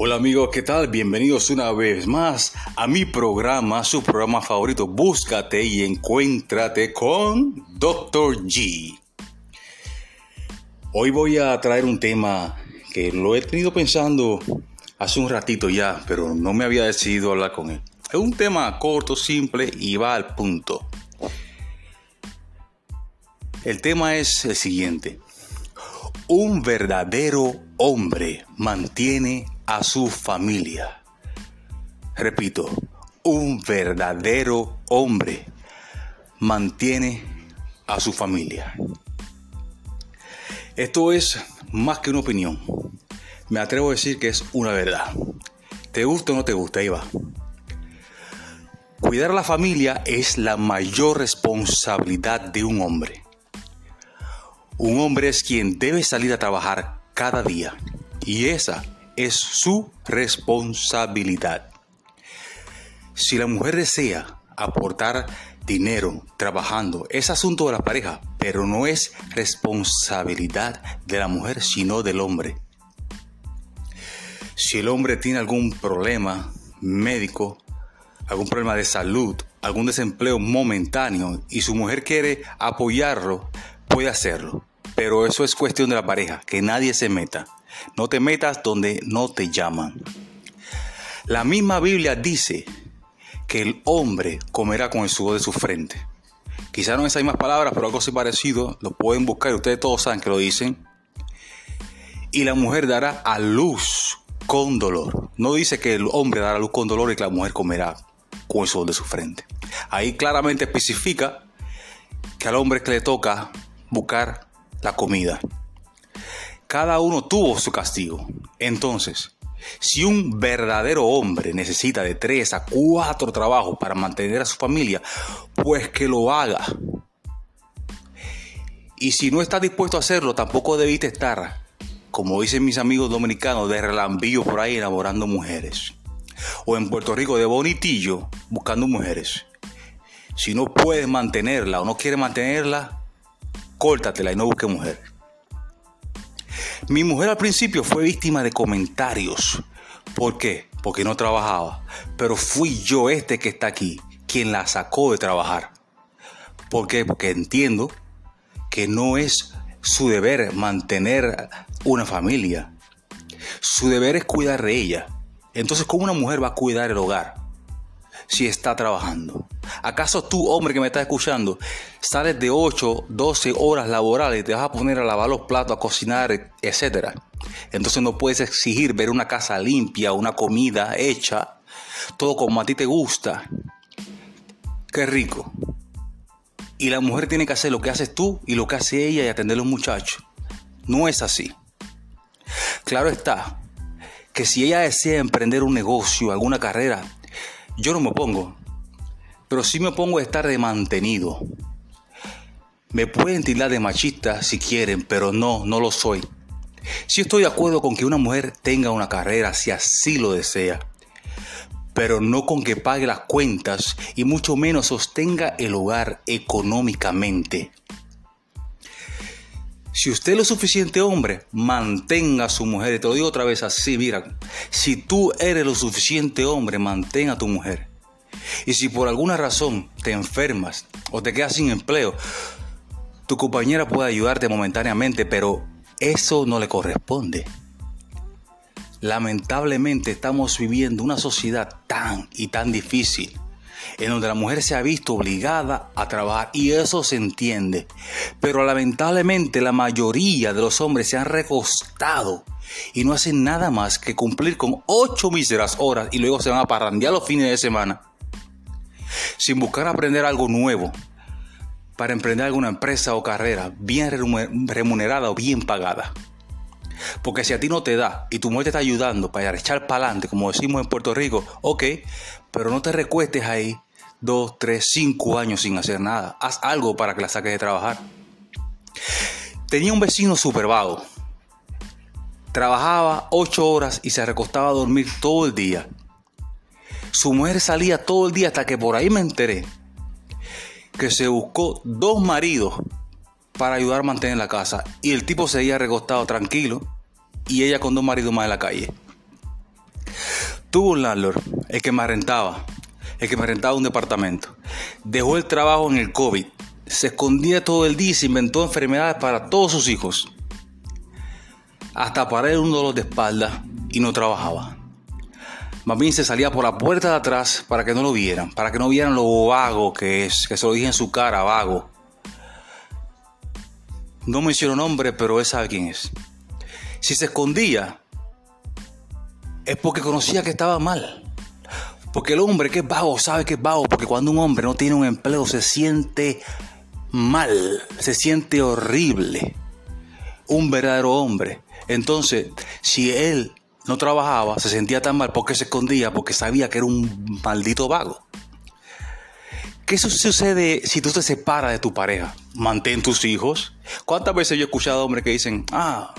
Hola amigos, ¿qué tal? Bienvenidos una vez más a mi programa, su programa favorito, Búscate y Encuéntrate con Dr. G. Hoy voy a traer un tema que lo he tenido pensando hace un ratito ya, pero no me había decidido hablar con él. Es un tema corto, simple y va al punto. El tema es el siguiente. Un verdadero hombre mantiene a su familia. Repito, un verdadero hombre mantiene a su familia. Esto es más que una opinión. Me atrevo a decir que es una verdad. ¿Te gusta o no te gusta? Ahí va. Cuidar a la familia es la mayor responsabilidad de un hombre. Un hombre es quien debe salir a trabajar cada día y esa es su responsabilidad. Si la mujer desea aportar dinero trabajando, es asunto de la pareja, pero no es responsabilidad de la mujer, sino del hombre. Si el hombre tiene algún problema médico, algún problema de salud, algún desempleo momentáneo y su mujer quiere apoyarlo, puede hacerlo. Pero eso es cuestión de la pareja, que nadie se meta. No te metas donde no te llaman. La misma Biblia dice que el hombre comerá con el sudor de su frente. Quizá no esas mismas palabras, pero algo así parecido, lo pueden buscar, ustedes todos saben que lo dicen. Y la mujer dará a luz con dolor. No dice que el hombre dará a luz con dolor y que la mujer comerá con el sudor de su frente. Ahí claramente especifica que al hombre que le toca buscar la comida cada uno tuvo su castigo. Entonces, si un verdadero hombre necesita de tres a cuatro trabajos para mantener a su familia, pues que lo haga. Y si no está dispuesto a hacerlo, tampoco debiste estar, como dicen mis amigos dominicanos, de relambillo por ahí enamorando mujeres. O en Puerto Rico de bonitillo buscando mujeres. Si no puedes mantenerla o no quieres mantenerla, córtatela y no busques mujer. Mi mujer al principio fue víctima de comentarios. ¿Por qué? Porque no trabajaba. Pero fui yo este que está aquí quien la sacó de trabajar. ¿Por qué? Porque entiendo que no es su deber mantener una familia. Su deber es cuidar de ella. Entonces, ¿cómo una mujer va a cuidar el hogar si está trabajando? ¿Acaso tú, hombre que me estás escuchando, sales de 8, 12 horas laborales y te vas a poner a lavar los platos, a cocinar, etcétera? Entonces no puedes exigir ver una casa limpia, una comida hecha, todo como a ti te gusta. Qué rico. Y la mujer tiene que hacer lo que haces tú y lo que hace ella y atender a los muchachos. No es así. Claro está que si ella desea emprender un negocio, alguna carrera, yo no me opongo pero sí me pongo a estar de mantenido. Me pueden tirar de machista si quieren, pero no, no lo soy. Sí estoy de acuerdo con que una mujer tenga una carrera si así lo desea, pero no con que pague las cuentas y mucho menos sostenga el hogar económicamente. Si usted es lo suficiente hombre, mantenga a su mujer. Y te lo digo otra vez así, mira, si tú eres lo suficiente hombre, mantenga a tu mujer. Y si por alguna razón te enfermas o te quedas sin empleo, tu compañera puede ayudarte momentáneamente, pero eso no le corresponde. Lamentablemente estamos viviendo una sociedad tan y tan difícil en donde la mujer se ha visto obligada a trabajar y eso se entiende. Pero lamentablemente la mayoría de los hombres se han recostado y no hacen nada más que cumplir con ocho míseras horas y luego se van a parrandear los fines de semana sin buscar aprender algo nuevo para emprender alguna empresa o carrera bien remunerada o bien pagada. Porque si a ti no te da y tu mujer te está ayudando para echar para adelante, como decimos en Puerto Rico, ok, pero no te recuestes ahí dos, tres, cinco años sin hacer nada. Haz algo para que la saques de trabajar. Tenía un vecino super vago. Trabajaba ocho horas y se recostaba a dormir todo el día. Su mujer salía todo el día hasta que por ahí me enteré que se buscó dos maridos para ayudar a mantener la casa. Y el tipo seguía recostado tranquilo y ella con dos maridos más en la calle. Tuvo un landlord, el que me rentaba, el que me rentaba un departamento. Dejó el trabajo en el COVID. Se escondía todo el día y se inventó enfermedades para todos sus hijos. Hasta para él un dolor de espalda y no trabajaba. Más bien se salía por la puerta de atrás para que no lo vieran, para que no vieran lo vago que es, que se lo dije en su cara, vago. No menciono nombre, pero él sabe quién es. Si se escondía, es porque conocía que estaba mal. Porque el hombre que es vago sabe que es vago, porque cuando un hombre no tiene un empleo se siente mal, se siente horrible. Un verdadero hombre. Entonces, si él no trabajaba, se sentía tan mal porque se escondía, porque sabía que era un maldito vago. ¿Qué sucede si tú te separas de tu pareja? Mantén tus hijos. ¿Cuántas veces yo he escuchado hombres que dicen, ah,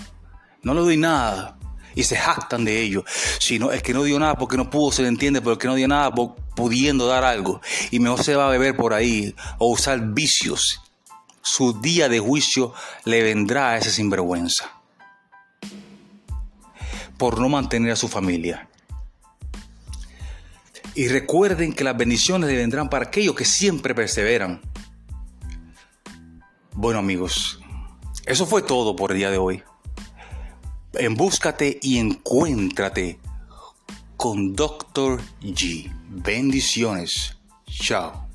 no le doy nada? Y se jactan de ello. Si no, el que no dio nada porque no pudo, se le entiende, pero el que no dio nada pudiendo dar algo. Y mejor se va a beber por ahí o usar vicios. Su día de juicio le vendrá a ese sinvergüenza. Por no mantener a su familia. Y recuerden que las bendiciones le vendrán para aquellos que siempre perseveran. Bueno amigos, eso fue todo por el día de hoy. Embúscate y encuéntrate con Dr. G. Bendiciones. Chao.